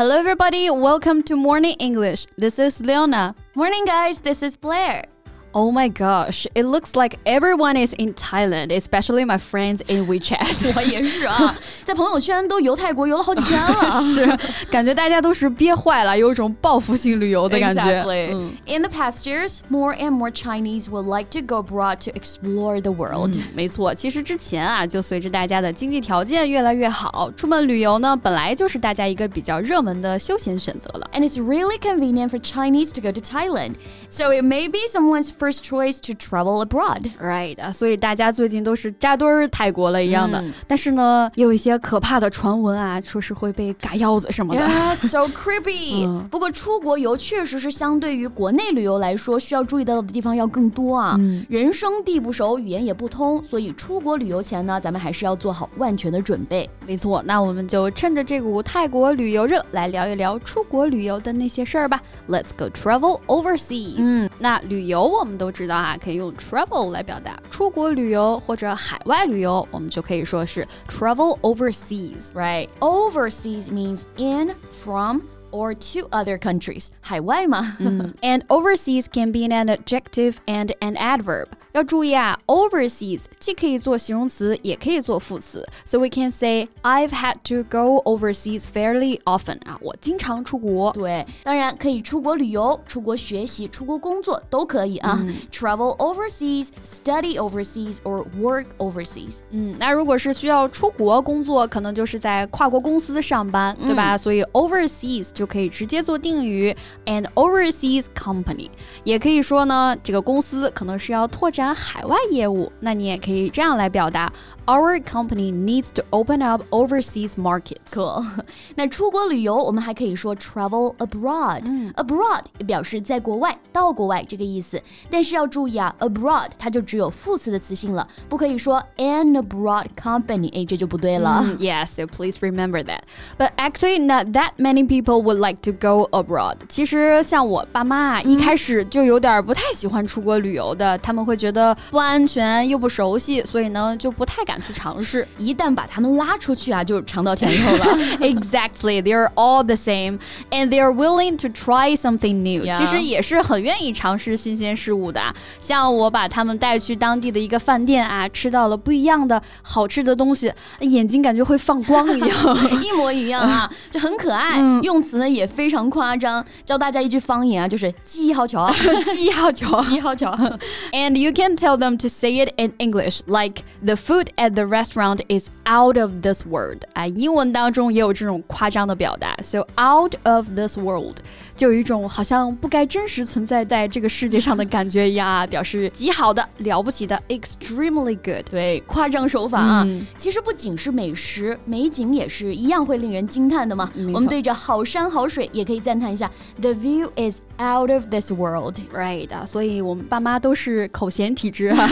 Hello, everybody. Welcome to Morning English. This is Leona. Morning, guys. This is Blair. Oh my gosh, it looks like everyone is in Thailand, especially my friends in WeChat. 我也是啊，在朋友圈都游泰国游了好几天了。是，感觉大家都是憋坏了，有一种报复性旅游的感觉。Exactly. In the past years, more and more Chinese would like to go abroad to explore the world. 没错，其实之前啊，就随着大家的经济条件越来越好，出门旅游呢，本来就是大家一个比较热门的休闲选择了。And it's really convenient for Chinese to go to Thailand. So it may be someone's first choice to travel abroad. Right 啊，所以大家最近都是扎堆儿泰国了一样的。嗯、但是呢，也有一些可怕的传闻啊，说是会被嘎腰子什么的。Yeah, so creepy 嗯。不过出国游确实是相对于国内旅游来说，需要注意到的地方要更多啊。嗯、人生地不熟，语言也不通，所以出国旅游前呢，咱们还是要做好万全的准备。没错，那我们就趁着这股泰国旅游热，来聊一聊出国旅游的那些事儿吧。Let's go travel overseas。嗯，那旅游我们都知道啊，可以用 travel 来表达。出国旅游或者海外旅游，我们就可以说是 travel overseas。Right. Overseas means in, from, or to other countries. 海外嘛。嗯 and overseas can be an adjective and an adverb. 要注意啊，overseas 既可以做形容词，也可以做副词。So we can say I've had to go overseas fairly often 啊，我经常出国。对，当然可以出国旅游、出国学习、出国工作都可以啊。Travel overseas, study overseas, or work overseas。嗯，那如果是需要出国工作，可能就是在跨国公司上班，对吧？所以 overseas 就可以直接做定语，an overseas company。也可以说呢，这个公司可能是要拓展。 展海外业务，那你也可以这样来表达。：Our company needs to open up overseas markets。Cool。那出国旅游，我们还可以说 travel abroad。嗯，abroad 也表示在国外、到国外这个意思。但是要注意啊，abroad 它就只有副词的词性了，不可以说 an abroad company，哎，这就不对了。Mm, yes, so please remember that. But actually, not that many people would like to go abroad. 其实像我爸妈啊，一开始就有点不太喜欢出国旅游的，他们会觉得。觉得不安全又不熟悉，所以呢就不太 敢去尝试。一旦把他们拉出去啊，就尝到甜头了。exactly, they're all the same, and they're willing to try something new. 其实也是很愿意尝试新鲜事物的。像我把他们带去当地的一个饭店啊，吃到了不一样的好吃的东西，眼睛感觉会放光一样，一模一样啊，就很可爱。用词呢也非常夸张。教大家一句方言啊，就是记好巧，记好巧，记好巧。And you can tell them to say it in English, like the food at the restaurant is out of this world. 啊，英文当中也有这种夸张的表达，so out of this world 就有一种好像不该真实存在在这个世界上的感觉一样啊，表示极好的、了不起的，extremely good。对，夸张手法啊，嗯、其实不仅是美食，美景也是一样会令人惊叹的嘛。我们对着好山好水也可以赞叹一下，The view is out of this world。Right 啊，所以我们爸妈都是口嫌。体质啊，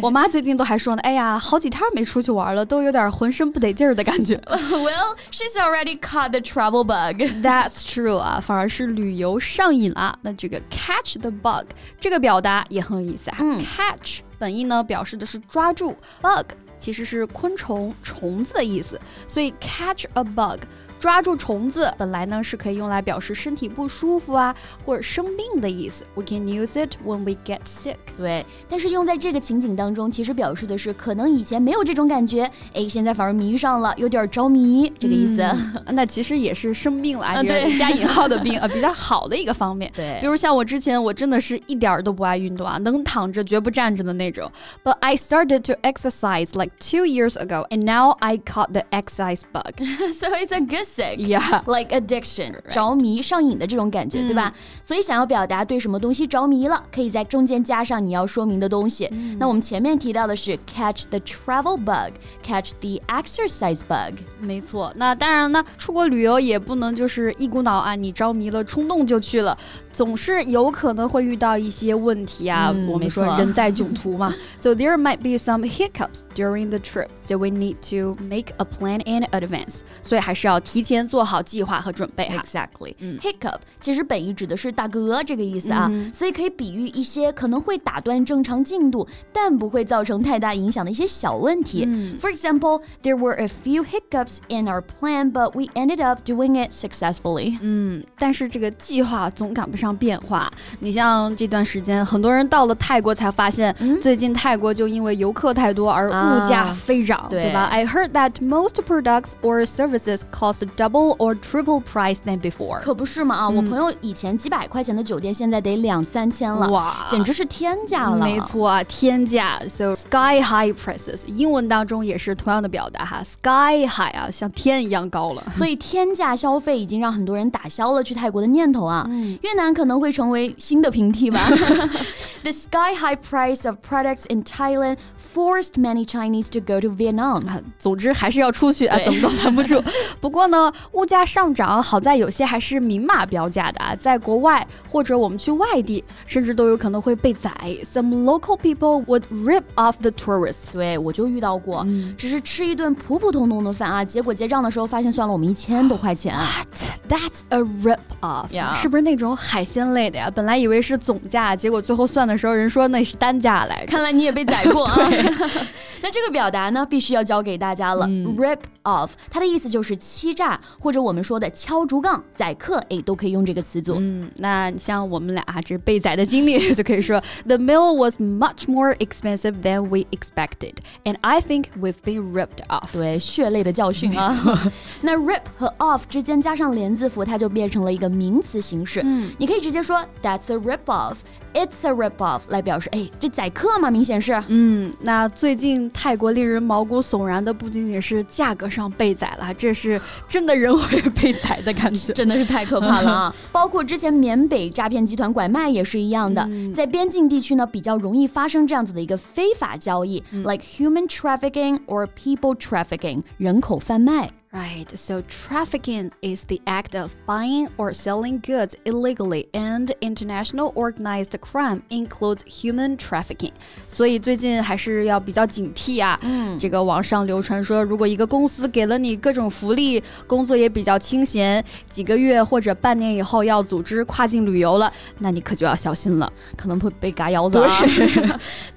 我妈最近都还说呢，哎呀，好几天没出去玩了，都有点浑身不得劲儿的感觉。Well, she's already caught the travel bug. That's true 啊，反而是旅 游上瘾了。那这个 catch the bug 这个表达也很有意思啊。嗯，catch 本意呢表示的是抓住，bug 其实是昆虫、虫子的意思，所以 catch a bug。抓住虫子本来呢是可以用来表示身体不舒服啊或者生病的意思。We can use it when we get sick。对，但是用在这个情景当中，其实表示的是可能以前没有这种感觉，哎，现在反而迷上了，有点着迷这个意思。嗯、那其实也是生病了啊，对，加引号的病啊，比较好的一个方面。对，比如像我之前，我真的是一点都不爱运动啊，能躺着绝不站着的那种。But I started to exercise like two years ago, and now I caught the exercise bug. so it's a good sick, yeah, like addiction，着迷、上瘾的这种感觉，对吧？所以想要表达对什么东西着迷了，可以在中间加上你要说明的东西。那我们前面提到的是 catch the travel bug，catch the exercise bug。没错，那当然呢，出国旅游也不能就是一股脑啊，你着迷了，冲动就去了，总是有可能会遇到一些问题啊。我们说人在囧途嘛，so there might be some hiccups during the trip，so we need to make a plan in advance。所以还是要提。 提前做好计划和准备哈。Exactly. Hiccup 其实本意指的是大嗝这个意思啊，所以可以比喻一些可能会打断正常进度，但不会造成太大影响的一些小问题。For example, there were a few hiccups in our plan, but we ended up doing it successfully. 嗯，但是这个计划总赶不上变化。你像这段时间，很多人到了泰国才发现，最近泰国就因为游客太多而物价飞涨，对吧？I heard that most products or services cost double or triple price than before。可不是嘛啊！我朋友以前几百块钱的酒店，现在得两三千了，哇，简直是天价了。没错啊，天价。So sky high prices，英文当中也是同样的表达哈，sky high 啊，像天一样高了。所以天价消费已经让很多人打消了去泰国的念头啊。越南可能会成为新的平替吧。The sky high price of products in Thailand forced many Chinese to go to Vietnam。总之还是要出去啊，怎么都拦不住。不过呢，物价上涨好在有些还是明码标价的啊，在国外或者我们去外地，甚至都有可能会被宰。Some local people would rip off the tourists。对，我就遇到过，只是吃一顿普普通通的饭啊，结果结账的时候发现算了我们一千多块钱。What? That's a rip off。是不是那种海鲜类的呀？本来以为是总价，结果最后算的时候人说那是单价来着。看来你也被宰过啊。那这个表达呢，必须要教给大家了。Rip off，它的意思就是欺诈，或者我们说的敲竹杠、宰客，哎，都可以用这个词组。嗯，那像我们俩这被宰的经历，就可以说 The meal was much more expensive than we expected, and I think we've been ripped off。对，血泪的教训啊。那 rip 和 off 之间加上连字符，它就变成了一个名词形式。嗯，你可以直接说 That's a rip off。It's a rip off 来表示，哎，这宰客嘛，明显是。嗯，那最近泰国令人毛骨悚然的不仅仅是价格上被宰了，这是真的人会被宰的感觉，真的是太可怕了啊！包括之前缅北诈骗集团拐卖也是一样的，在边境地区呢比较容易发生这样子的一个非法交易，like human trafficking or people trafficking，人口贩卖。Right, so trafficking is the act of buying or selling goods illegally, and international organized crime includes human trafficking. 所以最近还是要比较警惕啊。嗯，这个网上流传说，如果一个公司给了你各种福利，工作也比较清闲，几个月或者半年以后要组织跨境旅游了，那你可就要小心了，可能会被嘎腰子啊。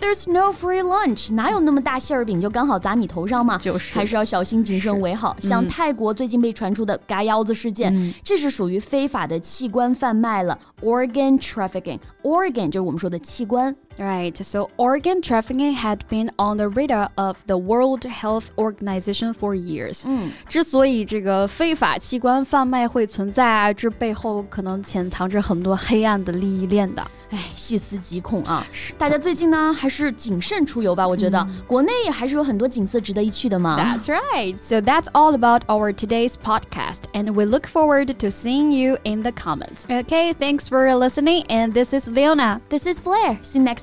There's no free lunch，哪有那么大馅儿饼就刚好砸你头上嘛？就是，还是要小心谨慎为好。像 泰国最近被传出的嘎腰子事件，这是属于非法的器官贩卖了，organ trafficking。organ 就是我们说的器官。Right, so organ trafficking had been on the radar of the World Health Organization for years. 嗯，之所以这个非法器官贩卖会存在啊，这背后可能潜藏着很多黑暗的利益链的。哎，细思极恐啊！大家最近呢，还是谨慎出游吧。我觉得国内还是有很多景色值得一去的嘛。That's right. So that's all about our today's podcast, and we look forward to seeing you in the comments. Okay, thanks for listening, and this is Leona. This is Blair. See you next